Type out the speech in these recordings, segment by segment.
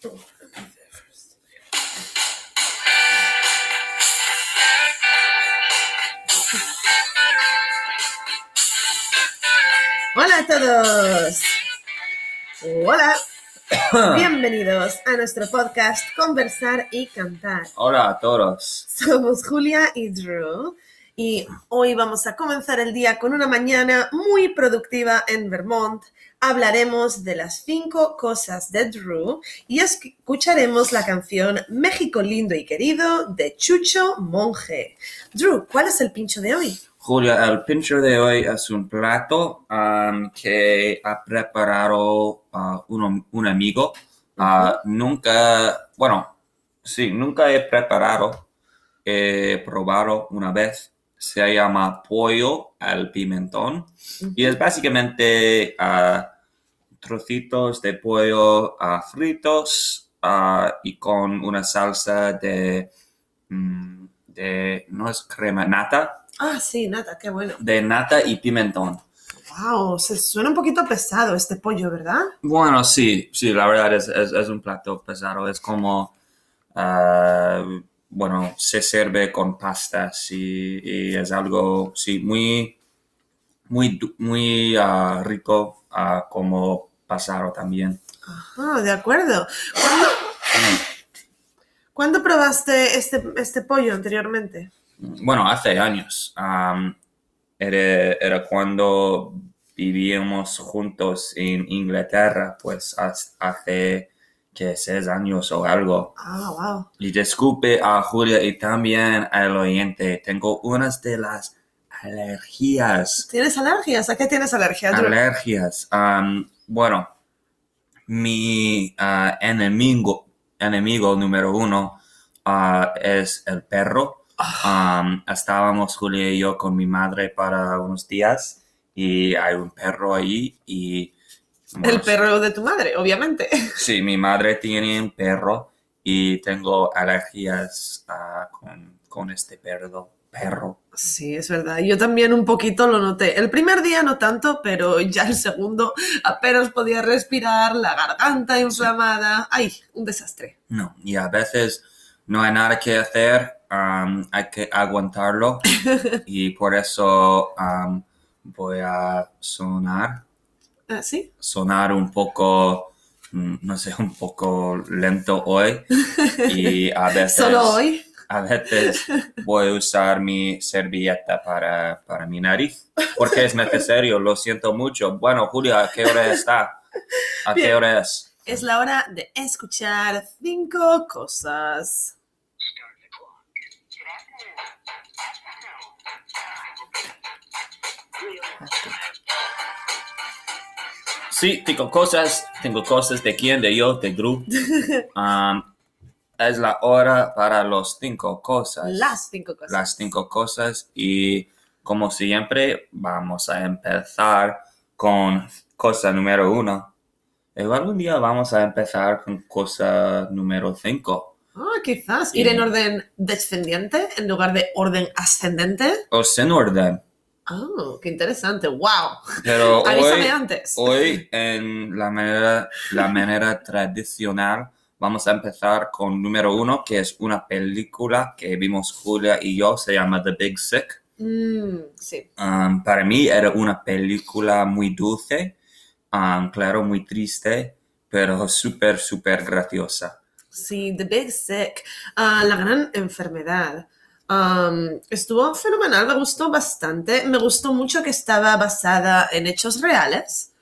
Hola a todos. Hola. Bienvenidos a nuestro podcast Conversar y Cantar. Hola a todos. Somos Julia y Drew y hoy vamos a comenzar el día con una mañana muy productiva en Vermont. Hablaremos de las cinco cosas de Drew y escucharemos la canción México lindo y querido de Chucho Monje. Drew, ¿cuál es el pincho de hoy? Julia, el pincho de hoy es un plato um, que ha preparado uh, un, un amigo. Uh, Nunca, bueno, sí, nunca he preparado, he probado una vez. Se llama pollo al pimentón y es básicamente uh, trocitos de pollo uh, fritos uh, y con una salsa de, mm, de, no es crema, nata, Ah, sí, nata, qué bueno. de nata y pimentón. Wow, se suena un poquito pesado este pollo, ¿verdad? Bueno, sí, sí, la verdad es, es, es un plato pesado. Es como, ah, bueno, se sirve con pastas y, y es algo, sí, muy, muy, muy ah, rico ah, como pasado también. Ah, de acuerdo. ¿Cuándo, ¿cuándo probaste este, este pollo anteriormente? Bueno, hace años. era, era cuando vivíamos juntos en Inglaterra, pues hace que seis años o algo. Ah, wow. Y disculpe a Julia y también al oyente, tengo unas de las alergias. ¿Tienes alergias? ¿A qué tienes alergia? Alergias. Am, bueno, mi ah, enemigo, enemigo número uno ah, es el perro. Am, estábamos Julia y yo con mi madre para unos días y hay un perro ahí y... El perro de tu madre, obviamente. Sí, mi madre tiene un perro y tengo alergias ah, con, con este perro. perro. Sí, es verdad. Yo también un poquito lo noté. El primer día no tanto, pero ya el segundo apenas podía respirar, la garganta inflamada. ¡Ay! Un desastre. No, y a veces no hay nada que hacer, am, hay que aguantarlo y por eso am, voy a sonar, ¿Sí? sonar un poco, mm, no sé, un poco lento hoy y a veces... Solo hoy. A veces voy a usar mi servilleta para, para mi nariz, porque es necesario, lo siento mucho. Bueno, Julia, ¿a qué hora está? ¿A qué hora es? Es la hora de escuchar cinco cosas. Sí, tengo cosas, tengo cosas de quién, de yo, de Drew. Um, es la hora para los cinco cosas. Las cinco cosas. Las cinco cosas y como siempre vamos a empezar con cosa número uno. Y algún día vamos a empezar con cosa número cinco. Ah, quizás. Ir en orden descendiente en lugar de orden ascendente. O sin orden. Oh, qué interesante. ¡Wow! Pero hoy, Avísame antes. hoy en la manera, la manera tradicional vamos a empezar con número uno, que es una película que vimos Julia y yo, se llama The Big Sick. Mm, sí. Um, para mí era una película muy dulce, um, claro, muy triste, pero súper, súper graciosa. Sí, The Big Sick. Ah, la gran enfermedad. Am, estuvo fenomenal, me gustó bastante. Me gustó mucho que estaba basada en hechos reales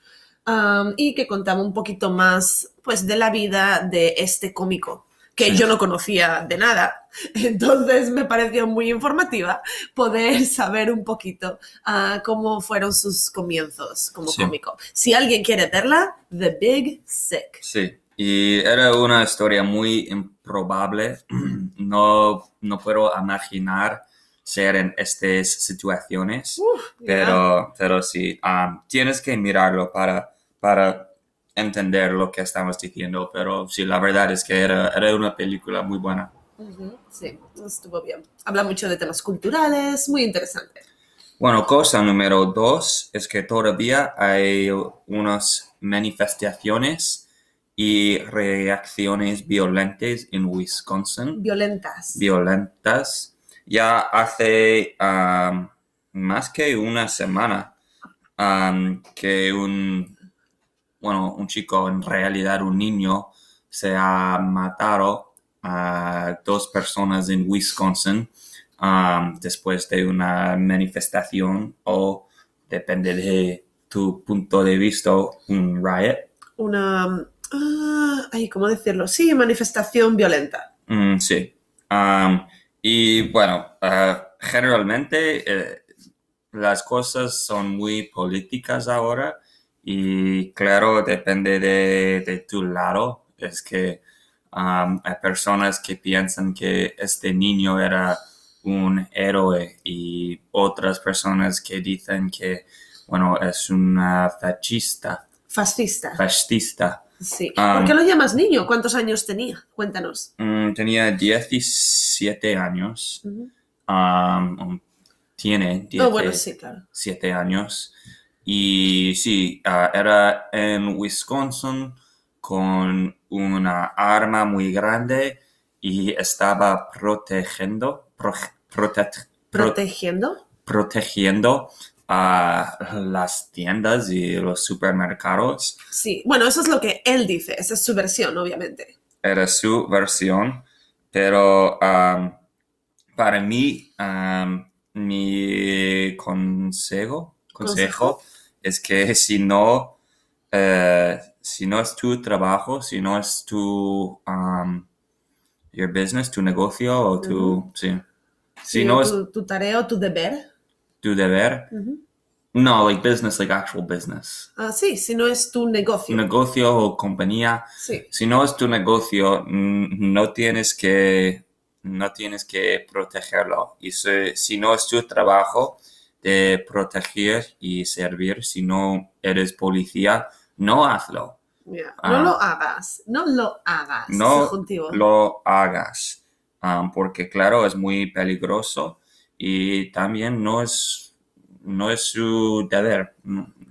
am, y que contaba un poquito más pues, de la vida de este cómico que Sí. yo no conocía de nada. Entonces me pareció muy informativa poder saber un poquito ah, cómo fueron sus comienzos como Sí. cómico. Si alguien quiere verla, The Big Sick. Sí, y era una historia muy improbable. No, no puedo imaginar ser en estas situaciones, Uf, pero, pero sí, um, tienes que mirarlo para, para entender lo que estamos diciendo, pero sí, la verdad es que era, era una película muy buena. Sí, estuvo bien. Habla mucho de temas culturales, muy interesante. Bueno, cosa número dos es que todavía hay unas manifestaciones y reacciones violentas en Wisconsin, Violentas. violentas, ya hace más que una semana que un, bueno, un chico, en realidad un niño, se ha matado a dos personas en Wisconsin después de una manifestación o, depende de tu punto de vista, un riot. Una... ah, ay, ¿cómo decirlo? Sí, manifestación violenta. Mm, sí. Y bueno, ah, generalmente eh, las cosas son muy políticas ahora y claro, depende de, de tu lado. Es que hay personas que piensan que este niño era un héroe y otras personas que dicen que, bueno, es una fascista, Fascista. fascista. Sí. Ah. ¿Por qué lo llamas niño? ¿Cuántos años tenía? Cuéntanos. Mm, tenía 17 años. Um, um, tiene Oh, bueno, 17 sí, claro. años. Y sí, ah, era en Wisconsin con una arma muy grande y estaba protegiendo, proje- prote- pro- ¿Protegiendo? protegiendo a las tiendas y los supermercados. Sí. Bueno, eso es lo que él dice. Esa es su versión, obviamente. era su versión, pero um, para mí um, mi consejo, consejo es que si no, eh, si no es tu trabajo, si no es tu um, your business, tu negocio o tu, sí. si Sí, no es tu tarea o tu deber. Tu deber, no, like business, like actual business. Ah, sí, si no es tu negocio. Negocio o compañía, Sí. si no es tu negocio, no tienes que, no tienes que protegerlo. Y si, si no es tu trabajo de proteger y servir, si no eres policía, no hazlo. Ah. No lo hagas. No lo hagas. No subjuntivo. Lo hagas. Um, porque claro, es muy peligroso y también no es, no es su deber.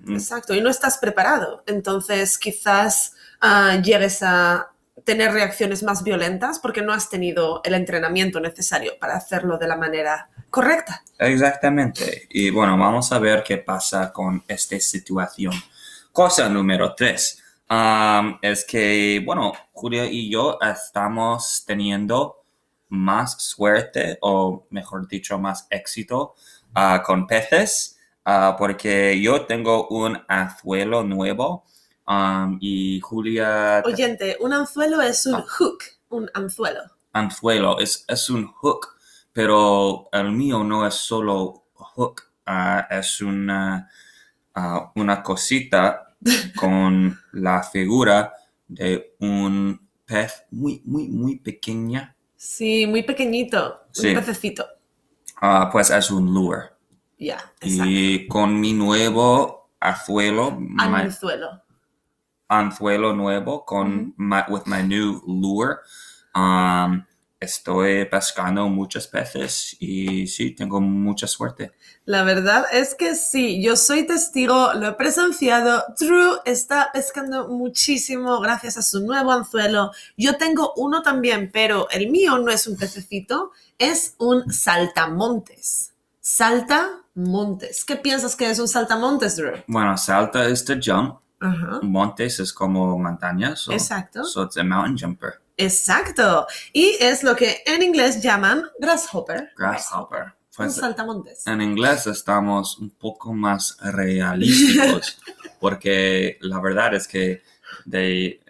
Exacto, y no estás preparado. Entonces, quizás ah, llegues a tener reacciones más violentas porque no has tenido el entrenamiento necesario para hacerlo de la manera correcta. Exactamente. Y bueno, vamos a ver qué pasa con esta situación. Cosa número tres. um, es que, bueno, Julia y yo estamos teniendo más suerte, o mejor dicho, más éxito ah, con peces, ah, porque yo tengo un anzuelo nuevo um, y Julia... Oyente, un anzuelo es un Ah. hook, un anzuelo. anzuelo, es, es un hook, pero el mío no es solo hook, es una, una cosita con la figura de un pez muy, muy, muy pequeña. Sí, muy pequeñito, Sí. un pececito. Ah, pues es un lure. Ya, exacto. Y con mi nuevo anzuelo, my Anzuelo. anzuelo nuevo, con my, with my new lure, um, estoy pescando muchos peces y sí, tengo mucha suerte. La verdad es que sí, yo soy testigo, lo he presenciado. Drew está pescando muchísimo gracias a su nuevo anzuelo. Yo tengo uno también, pero el mío no es un pececito, es un saltamontes. Saltamontes. ¿Qué piensas que es un saltamontes, Drew? Bueno, salta es the jump, Ajá. montes es como montañas. so- Exacto. So it's a mountain jumper, Exacto. Y es lo que en inglés llaman grasshopper. grasshopper. Un saltamontes. en inglés estamos un poco más realísticos porque la verdad es que de,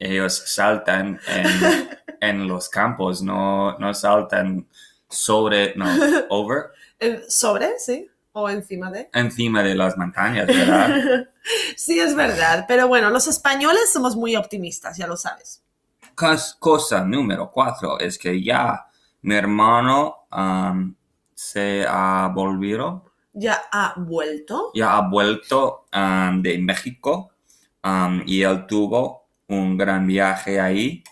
ellos saltan en, en los campos, no, no saltan sobre, no, over, ¿Sobre? Sí. O encima de. encima de las montañas, ¿verdad? sí, es verdad. Pero bueno, los españoles somos muy optimistas, ya lo sabes. Cos- Cosa número cuatro es que ya mi hermano um, se ha volvido, Ya ha vuelto. ya ha vuelto um, de México um, y él tuvo un gran viaje ahí.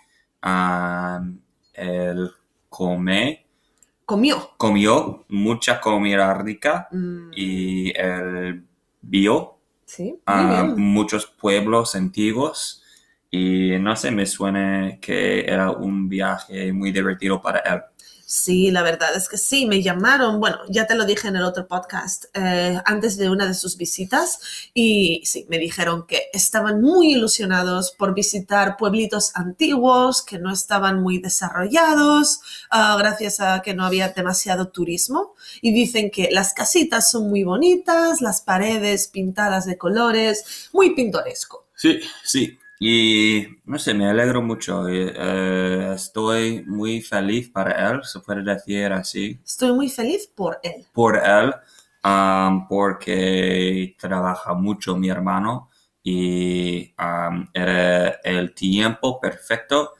Él come, Comió. comió mucha comida rica Mm, y él vio sí, muchos pueblos antiguos y no sé, me suena que era un viaje muy divertido para él. Sí, la verdad es que sí, me llamaron, bueno, ya te lo dije en el otro podcast, eh, antes de una de sus visitas y sí, me dijeron que estaban muy ilusionados por visitar pueblitos antiguos que no estaban muy desarrollados ah, gracias a que no había demasiado turismo y dicen que las casitas son muy bonitas, las paredes pintadas de colores, muy pintoresco. Sí, sí, y no sé, me alegro mucho. eh, eh, estoy muy feliz para él, se puede decir así, Estoy muy feliz por él. por él, porque trabaja mucho mi hermano y am, era el tiempo perfecto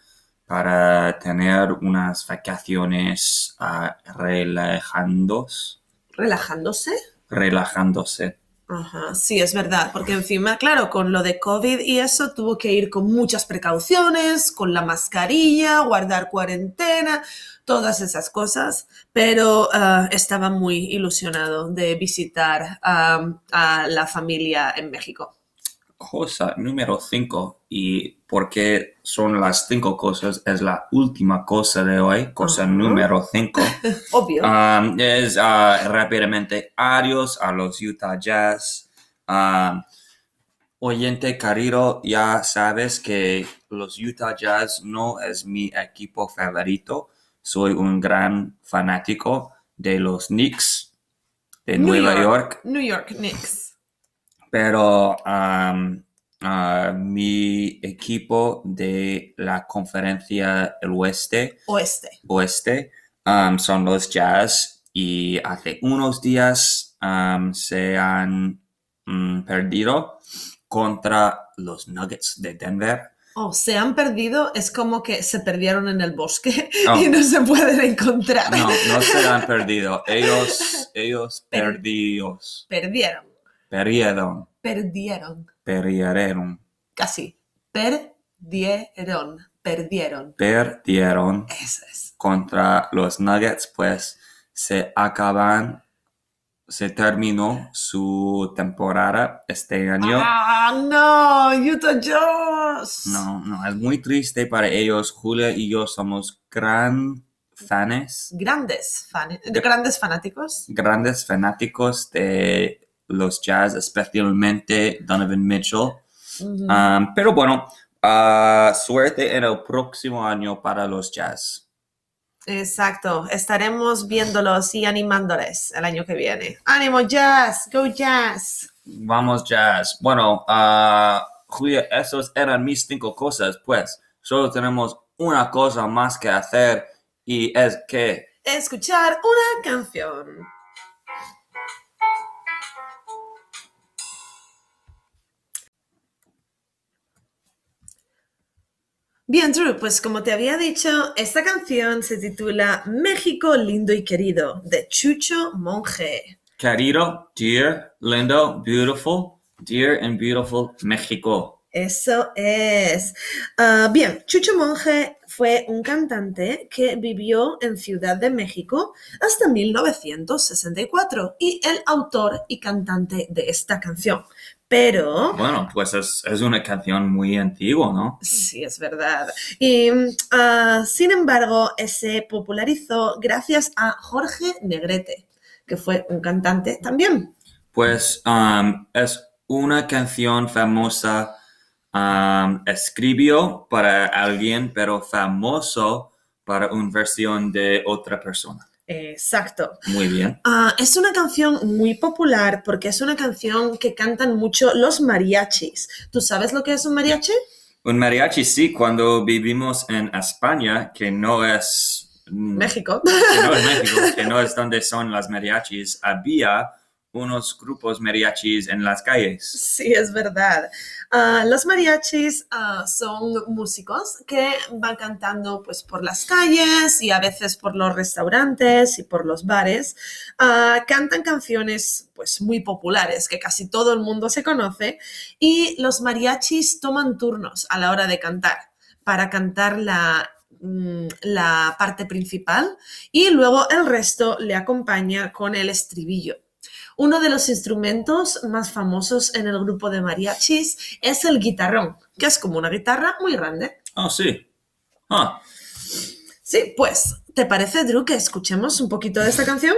para tener unas vacaciones ah, relajandos, Relajándose. relajándose. Ajá, sí, es verdad, porque encima, claro, con lo de COVID y eso tuvo que ir con muchas precauciones, con la mascarilla, guardar cuarentena, todas esas cosas, pero ah, estaba muy ilusionado de visitar ah, a la familia en México. Cosa número 5, y porque son las cinco cosas, es la última cosa de hoy, cosa Ajá. número 5. Obvio. Um, es ah, rápidamente adiós a los Utah Jazz. Um, oyente querido, ya sabes que los Utah Jazz no es mi equipo favorito. Soy un gran fanático de los Knicks de New Nueva York, New York Knicks. Pero um, mi equipo de la conferencia del oeste Oeste. oeste um, son los Jazz y hace unos días um, se han mm, perdido contra los Nuggets de Denver. Oh, se han perdido, es como que se perdieron en el bosque Oh. y no se pueden encontrar. No, no se han perdido. Ellos, ellos Per- perdidos. Perdieron. Perdieron. Perdieron. Perdieron. Casi. Perdieron. Perdieron. Perdieron Eso es. contra los Nuggets, pues se acaban, se terminó su temporada este año. ¡Ah, no! ¡Utah Jazz! No, no, es muy triste para ellos. Julia y yo somos gran fans, Grandes, fan- grandes fanáticos. grandes fanáticos de los Jazz, especialmente Donovan Mitchell. Um, pero bueno, ah, suerte en el próximo año para los Jazz. Exacto. Estaremos viéndolos y animándoles el año que viene. ¡Ánimo, Jazz! ¡Go Jazz! Vamos, Jazz. Bueno, ah, Julia, esos eran mis cinco cosas. Pues solo tenemos una cosa más que hacer y es que Escuchar una canción. Bien, Drew, pues como te había dicho, esta canción se titula México lindo y querido, de Chucho Monje. Querido, dear, lindo, beautiful, dear and beautiful México. Eso es. Ah, bien, Chucho Monje fue un cantante que vivió en Ciudad de México hasta 1964 y el autor y cantante de esta canción. Pero, Bueno, pues es, es una canción muy antigua, ¿no? sí, es verdad. Y, ah, sin embargo, se popularizó gracias a Jorge Negrete, que fue un cantante también. Pues um, es una canción famosa, um, escribió para alguien, pero famoso para una versión de otra persona. Exacto. Muy bien. Ah, es una canción muy popular porque es una canción que cantan mucho los mariachis. ¿Tú sabes lo que es un mariachi? Un mariachi, sí, cuando vivimos en España, que no es... mm, México. que no es México, que no es donde son las mariachis, había unos grupos mariachis en las calles. Sí, es verdad. Ah, los mariachis ah, son músicos que van cantando pues, por las calles y a veces por los restaurantes y por los bares. Ah, cantan canciones pues, muy populares que casi todo el mundo se conoce y los mariachis toman turnos a la hora de cantar para cantar la, mm, la parte principal y luego el resto le acompaña con el estribillo. Uno de los instrumentos más famosos en el grupo de mariachis es el guitarrón, que es como una guitarra muy grande. Oh, sí. Ah, Sí, pues, ¿te parece, Drew, que escuchemos un poquito de esta canción?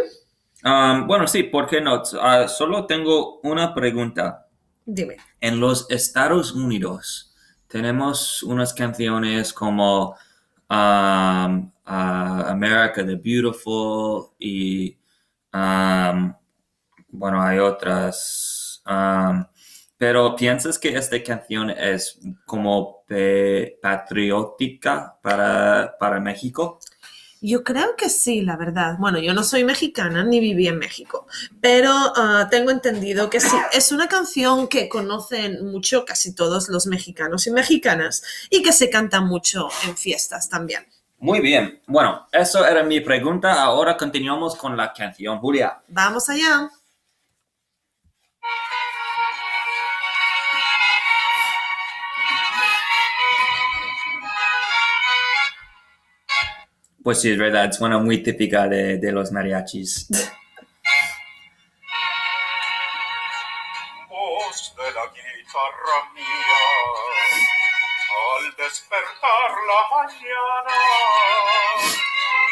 um, bueno, sí, ¿por qué no? Ah, solo tengo una pregunta. Dime. En los Estados Unidos tenemos unas canciones como um, ah, America the Beautiful y um, bueno, hay otras. um, pero ¿piensas que esta canción es como patriótica para, para México? Yo creo que sí, la verdad. Bueno, yo no soy mexicana ni viví en México, pero ah, tengo entendido que sí. Es una canción que conocen mucho casi todos los mexicanos y mexicanas y que se canta mucho en fiestas también. Muy bien. Bueno, eso era mi pregunta. Ahora continuamos con la canción, Julia. Vamos allá. Pues sí, es verdad, suena muy típica de, de los mariachis. voz de la guitarra mía al despertar la mañana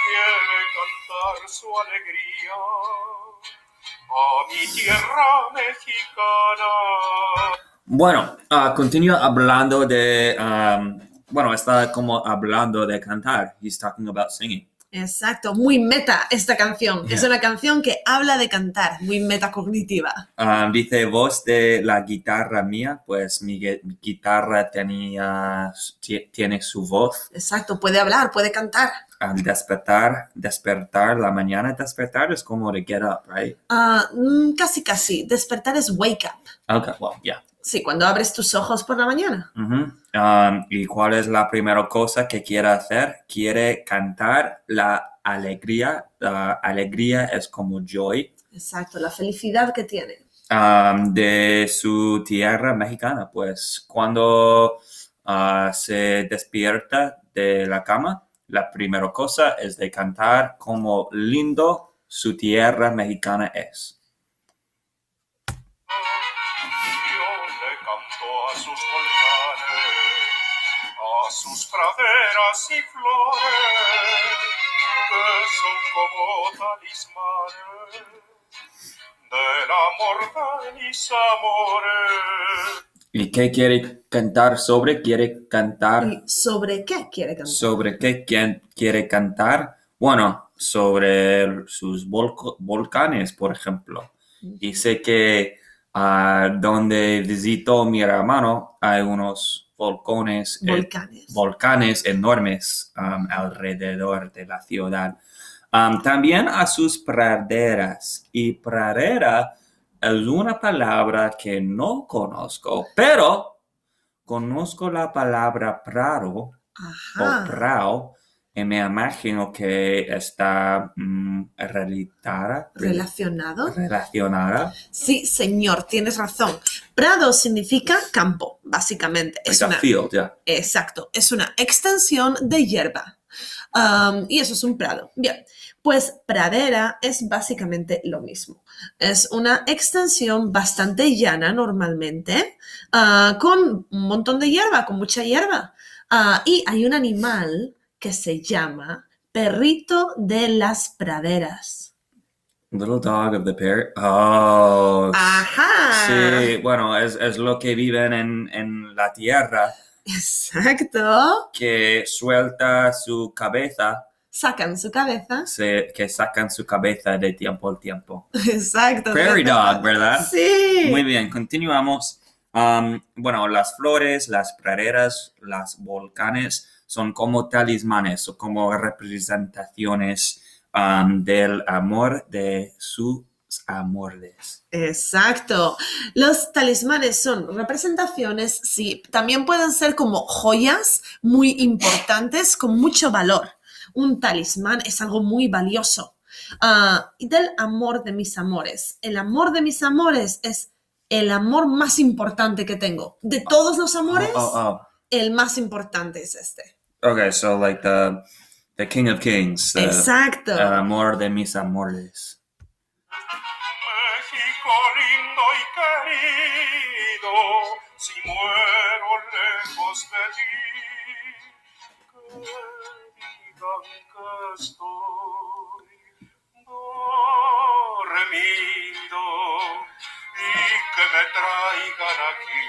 quiere cantar su alegría a mi tierra mexicana. Bueno, ah, continúa hablando de, um, bueno, está como hablando de cantar. He's talking about singing. Exacto, muy meta esta canción. Es Ya. una canción que habla de cantar, muy metacognitiva. Um, dice voz de la guitarra mía, pues mi gui- guitarra tenía, ti- tiene su voz. Exacto, puede hablar, puede cantar. Al despertar, despertar la mañana, despertar es como de get up, right? Mm, casi, casi. Despertar es wake up. Okay, well, yeah. Sí, cuando abres tus ojos por la mañana. Um, ¿Y cuál es la primera cosa que quiere hacer? Quiere cantar la alegría. La alegría es como joy Exacto, la felicidad que tiene. um, de su tierra mexicana. Pues cuando ah, se despierta de la cama, la primera cosa es de cantar como lindo su tierra mexicana es. Sus praderas y flores, que son como talismanes del amor de mis amores. ¿Y qué quiere cantar sobre? Quiere cantar ¿Y sobre qué quiere cantar? ¿Sobre qué quien- quiere cantar? Bueno, sobre sus volco- volcanes, por ejemplo. Dice que ah, donde visitó mi hermano hay unos volcanes, eh, Volcanes. volcanes enormes um, alrededor de la ciudad. Um, también a sus praderas. Y pradera es una palabra que no conozco, pero conozco la palabra prado o prao me imagino que está mm, relatada, ¿Relacionado? relacionada. Sí, señor, tienes razón. Prado significa campo, básicamente. Es like una, field, yeah. exacto, es una extensión de hierba. Um, y eso es un prado. Bien, pues pradera es básicamente lo mismo. Es una extensión bastante llana normalmente, ah, con un montón de hierba, con mucha hierba. Ah, y hay un animal que se llama perrito de las praderas. Little dog of the pear. Oh, Ajá. sí. Bueno, es, es lo que viven en, en la tierra, Exacto. que suelta su cabeza, Sacan su cabeza. se- que sacan su cabeza de tiempo al tiempo. Exacto. Prairie dog, ¿verdad? Sí. Muy bien, continuamos. Um, bueno, las flores, las praderas, las volcanes son como talismanes o como representaciones um, del amor de sus amores. Exacto. Los talismanes son representaciones, sí, también pueden ser como joyas muy importantes con mucho valor. Un talismán es algo muy valioso. Y del amor de mis amores. El amor de mis amores es el amor más importante que tengo. De todos los amores, Oh, oh, el más importante es este. oh. Okay, so like the, the King of Kings, the Exacto. el amor de mis amores. México querido, si muero lejos de ti, que digan que estoy dormido y que me traigan aquí.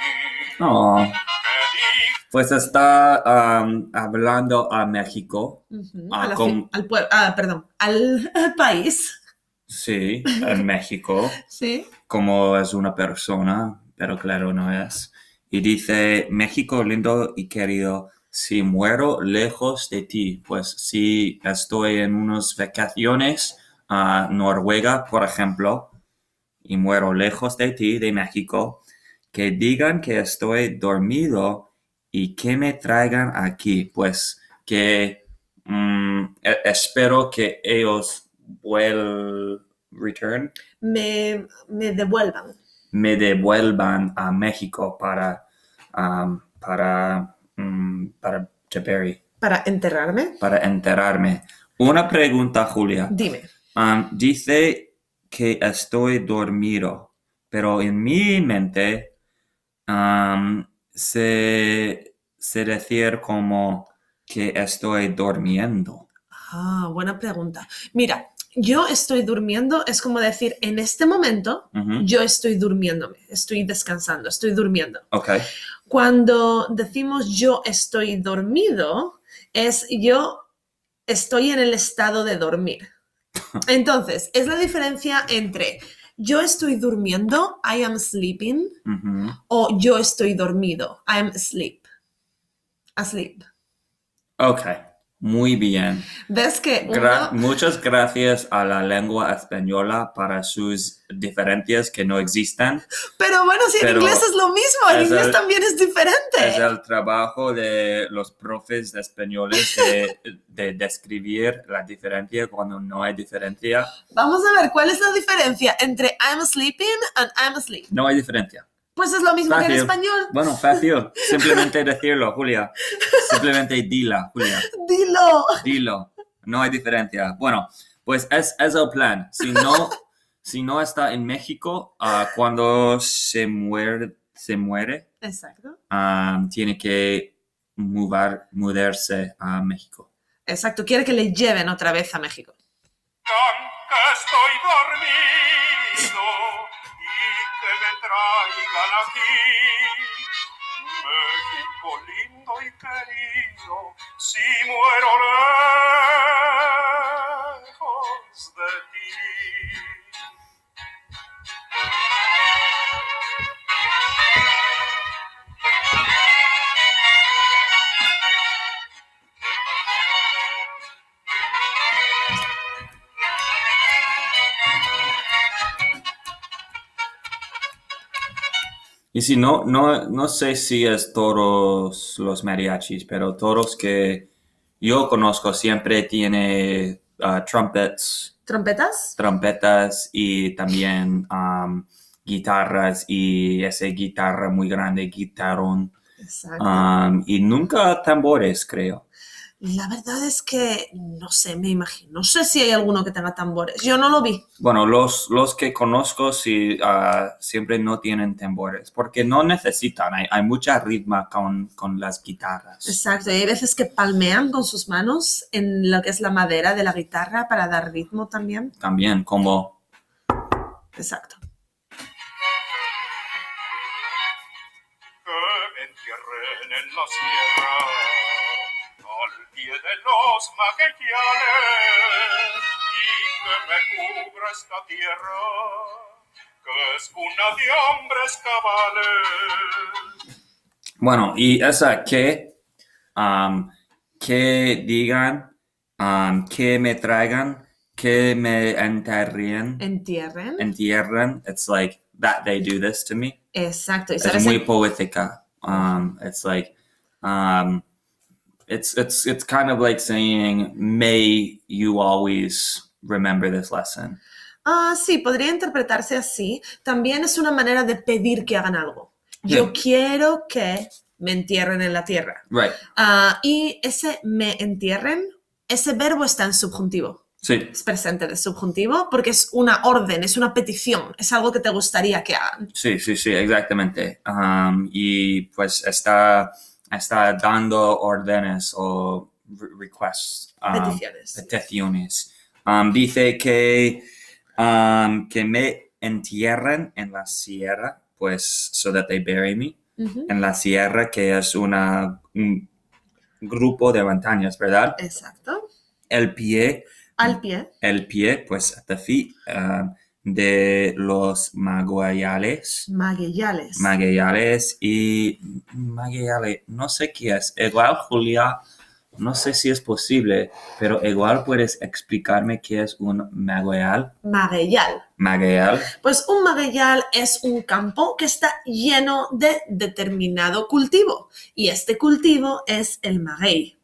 Oh, digan pues está hablando a México. Ah, a con- al ah, perdón, al país. Sí, en México. Sí. como es una persona, pero claro, no es. Y dice, México lindo y querido, si muero lejos de ti, pues si estoy en unas vacaciones a Noruega, por ejemplo, y muero lejos de ti, de México, que digan que estoy dormido y que me traigan aquí, pues que mm, e- espero que ellos vuelvan, return, Me, me devuelvan. me devuelvan a México para, um, para, mm, para Jabari, Para enterrarme. para enterrarme. Una pregunta, Julia. Dime. Um, dice que estoy dormido, pero en mi mente um, se, se decir como que estoy durmiendo. Ah, buena pregunta. Mira, yo estoy durmiendo, es como decir, en este momento yo estoy durmiéndome, estoy descansando, estoy durmiendo. Ok. Cuando decimos yo estoy dormido, es yo estoy en el estado de dormir. Entonces, es la diferencia entre yo estoy durmiendo, I am sleeping, o yo estoy dormido, I am asleep. Asleep. Ok. Muy bien. ¿Ves que Gra- uno- muchas gracias a la lengua española para sus diferencias que no existen. Pero bueno, si en inglés es lo mismo, en inglés el- también es diferente. Es el trabajo de los profes españoles de, de describir la diferencia cuando no hay diferencia. Vamos a ver, ¿cuál es la diferencia entre I'm sleeping and I'm asleep? No hay diferencia. Pues es lo mismo que en español. Bueno, fácil. Simplemente decirlo, Julia. Simplemente dila, Julia. Dilo. Dilo. No hay diferencia. Bueno, pues es, es el plan. Si no, si no está en México, ah, cuando se muere, se muere Exacto. ah, tiene que mudar, mudarse a México. Exacto, quiere que le lleven otra vez a México. estoy dormido traigan aquí. México lindo y querido, si muero lejos de ti. Y si no, no, no sé si es todos los mariachis, pero todos que yo conozco siempre tiene ah, trumpets, ¿Trompetas? trompetas y también um, guitarras y esa guitarra muy grande, guitarrón. Exacto. Um, y nunca tambores, creo. La verdad es que no sé, me imagino. No sé si hay alguno que tenga tambores. Yo no lo vi. Bueno, los, los que conozco sí, ah, siempre no tienen tambores, porque no necesitan, hay, hay mucha ritmo con, con las guitarras. Exacto. Y hay veces que palmean con sus manos en lo que es la madera de la guitarra para dar ritmo también. También como Exacto. que me entierren en la sierra, al pie de los maguellanes, y que me cubra esta tierra, que es cuna de hombres cabales. Bueno, y esa que, um, que digan, um, que me traigan, que me enterren, Entierren. entierren, it's like that they do this to me. Exacto. ¿Y Es muy poética. Um, it's like, um, it's, it's, it's kind of like saying, may you always remember this lesson. Ah, sí, podría interpretarse así. También es una manera de pedir que hagan algo. Yo quiero que me entierren en la tierra. Right. Ah, y ese me entierren, ese verbo está en subjuntivo. Sí, es presente de subjuntivo porque es una orden, es una petición, es algo que te gustaría que hagan. sí, sí, sí, exactamente. Um, y pues está, está dando órdenes o re- requests. um, Peticiones. Um, dice que, um, que me entierren en la sierra, pues, so that they bury me. En la sierra, que es una, un grupo de montañas, ¿verdad? Exacto. El pie, Al pie. el pie, pues, at the feet, um, de los maguayales. Magueyales. Magueyales y magueyales, no sé qué es. Igual, Julia, no sé si es posible, pero igual puedes explicarme qué es un magueyal. Magueyal. Magueyal. Pues un magueyal es un campo que está lleno de determinado cultivo y este cultivo es el maguey.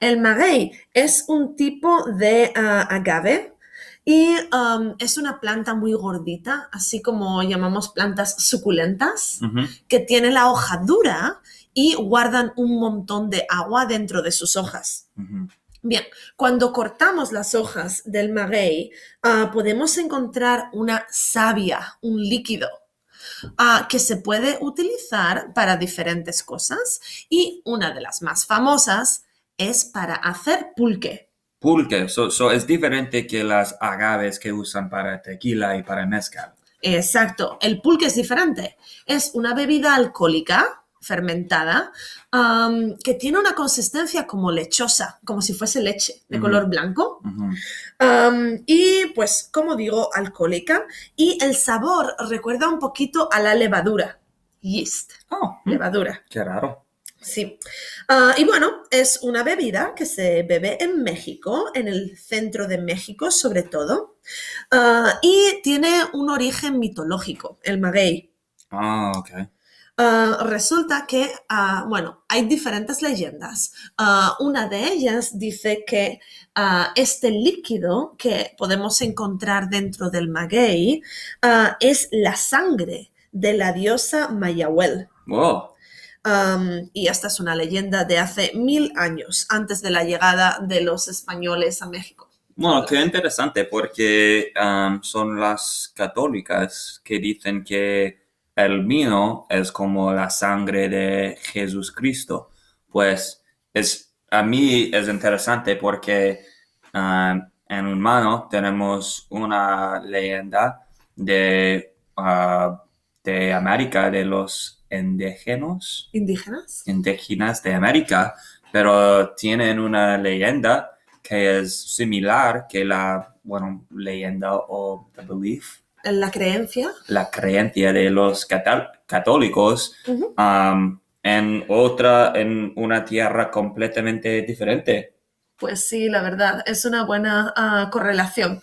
El maguey es un tipo de ah, agave y um, es una planta muy gordita, así como llamamos plantas suculentas, que tiene la hoja dura y guardan un montón de agua dentro de sus hojas. Bien, cuando cortamos las hojas del maguey, ah, podemos encontrar una savia, un líquido, ah, que se puede utilizar para diferentes cosas y una de las más famosas es para hacer pulque. Pulque, so, so es diferente que las agaves que usan para tequila y para mezcal. Exacto, el pulque es diferente. Es una bebida alcohólica fermentada que tiene una consistencia como lechosa, como si fuese leche de color blanco. Y pues, como digo, alcohólica. Y el sabor recuerda un poquito a la levadura. Yeast, Oh, mm, levadura. qué raro. Sí. Ah, y bueno, es una bebida que se bebe en México, en el centro de México sobre todo. Ah, y tiene un origen mitológico, el maguey. Ah, ok. Ah, resulta que, bueno, hay diferentes leyendas. Una de ellas dice que este líquido que podemos encontrar dentro del maguey es la sangre de la diosa Mayahuel. Wow. Um, y esta es una leyenda de hace mil años, antes de la llegada de los españoles a México. Bueno, qué interesante porque um, son las católicas que dicen que el vino es como la sangre de Jesucristo. Pues es, a mí es interesante porque um, en un mano tenemos una leyenda de, uh, de América, de los indígenas ¿Indígenas? indígenas de América, pero tienen una leyenda que es similar que la, bueno, leyenda o the belief, la creencia. la creencia de los católicos um, en otra, en una tierra completamente diferente. Pues sí, la verdad, es una buena ah, correlación.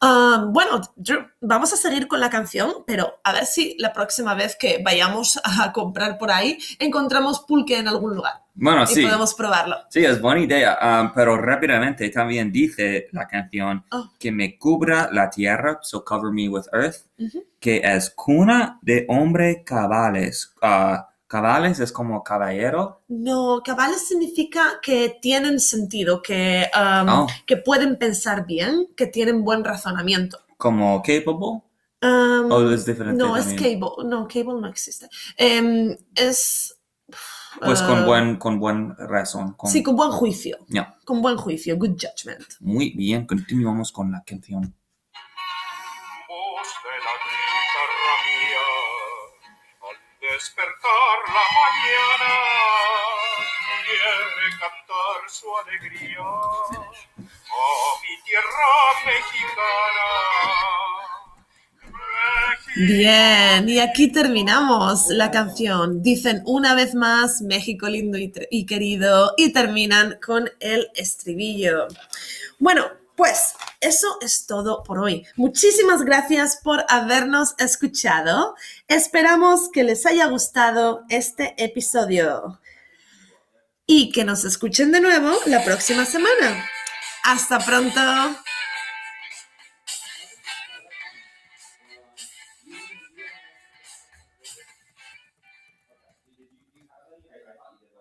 Ah, bueno, Drew, vamos a seguir con la canción, pero a ver si la próxima vez que vayamos a comprar por ahí encontramos pulque en algún lugar Bueno, y Ah, sí, podemos probarlo. sí, es buena idea, um, pero rápidamente también dice la canción Oh. que me cubra la tierra, so cover me with earth, que es cuna de hombre cabales. Ah, cabales es como caballero. No, cabales significa que tienen sentido, que, um, Oh. que pueden pensar bien, que tienen buen razonamiento. como capable Um, o es diferente no, es cable. No, cable no existe. Em, es. pues con ah, buen con buen razón con Sí, con buen juicio. Ya. Con buen juicio, good judgment. muy bien continuamos con la canción despertar la mañana su alegría a mi tierra mexicana. Bien, y aquí terminamos la canción. Dicen una vez más México lindo y querido y terminan con el estribillo. Bueno, pues eso es todo por hoy. Muchísimas gracias por habernos escuchado. Esperamos que les haya gustado este episodio y que nos escuchen de nuevo la próxima semana. Hasta pronto.